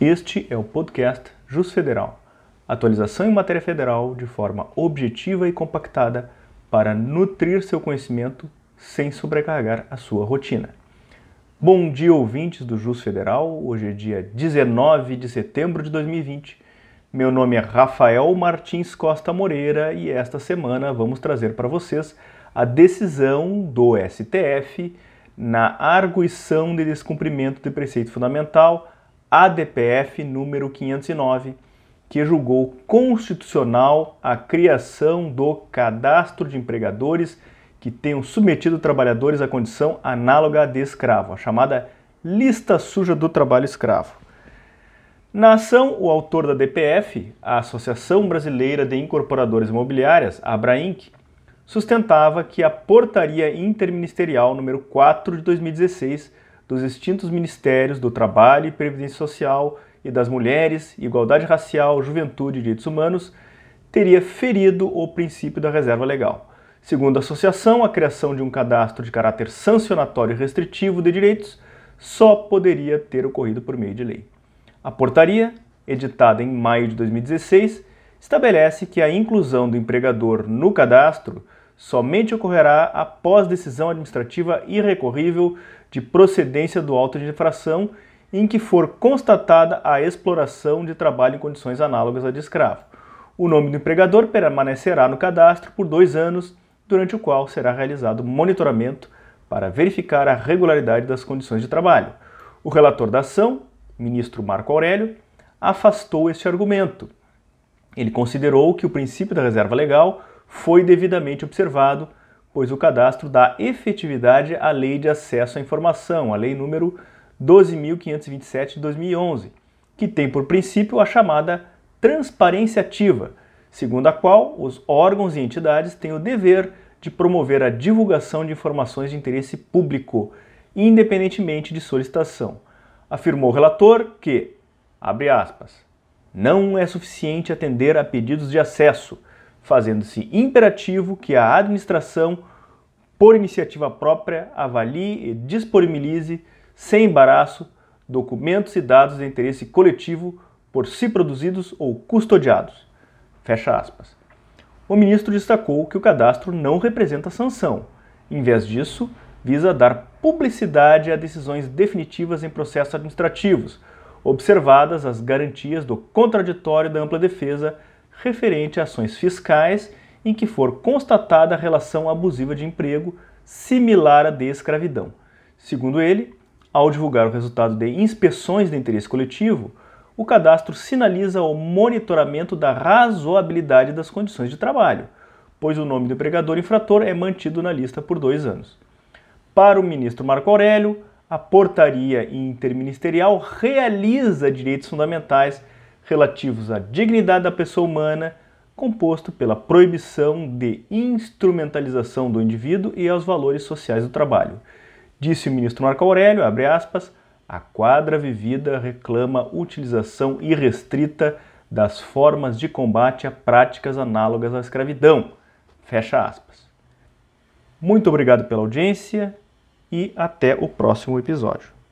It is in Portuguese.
Este é o podcast Jus Federal, atualização em matéria federal de forma objetiva e compactada para nutrir seu conhecimento sem sobrecarregar a sua rotina. Bom dia, ouvintes do Jus Federal. Hoje é dia 19 de setembro de 2020. Meu nome é Rafael Martins Costa Moreira e esta semana vamos trazer para vocês a decisão do STF na arguição de descumprimento de preceito fundamental ADPF número 509, que julgou constitucional a criação do cadastro de empregadores que tenham submetido trabalhadores à condição análoga de escravo, a chamada lista suja do trabalho escravo. Na ação, o autor da DPF, a Associação Brasileira de Incorporadoras Imobiliárias, Abrainc, sustentava que a Portaria Interministerial número 4 de 2016 dos extintos Ministérios do Trabalho e Previdência Social e das Mulheres, Igualdade Racial, Juventude e Direitos Humanos teria ferido o princípio da reserva legal. Segundo a associação, a criação de um cadastro de caráter sancionatório e restritivo de direitos só poderia ter ocorrido por meio de lei. A portaria, editada em maio de 2016, estabelece que a inclusão do empregador no cadastro somente ocorrerá após decisão administrativa irrecorrível de procedência do auto de infração em que for constatada a exploração de trabalho em condições análogas à de escravo. O nome do empregador permanecerá no cadastro por dois anos, durante o qual será realizado monitoramento para verificar a regularidade das condições de trabalho. O relator da ação, ministro Marco Aurélio, afastou este argumento. Ele considerou que o princípio da reserva legal foi devidamente observado, pois o cadastro dá efetividade à Lei de Acesso à Informação, a Lei número 12.527 de 2011, que tem por princípio a chamada transparência ativa, segundo a qual os órgãos e entidades têm o dever de promover a divulgação de informações de interesse público, independentemente de solicitação. Afirmou o relator que, abre aspas, não é suficiente atender a pedidos de acesso, fazendo-se imperativo que a administração, por iniciativa própria, avalie e disponibilize, sem embaraço, documentos e dados de interesse coletivo por si produzidos ou custodiados. Fecha aspas. O ministro destacou que o cadastro não representa sanção. Em vez disso, visa dar publicidade a decisões definitivas em processos administrativos, observadas as garantias do contraditório da ampla defesa referente a ações fiscais em que for constatada a relação abusiva de emprego similar à de escravidão. Segundo ele, ao divulgar o resultado de inspeções de interesse coletivo, o cadastro sinaliza o monitoramento da razoabilidade das condições de trabalho, pois o nome do empregador infrator é mantido na lista por dois anos. Para o ministro Marco Aurélio, a portaria interministerial realiza direitos fundamentais relativos à dignidade da pessoa humana, composto pela proibição de instrumentalização do indivíduo e aos valores sociais do trabalho. Disse o ministro Marco Aurélio, abre aspas, a quadra vivida reclama utilização irrestrita das formas de combate a práticas análogas à escravidão. Fecha aspas. Muito obrigado pela audiência e até o próximo episódio.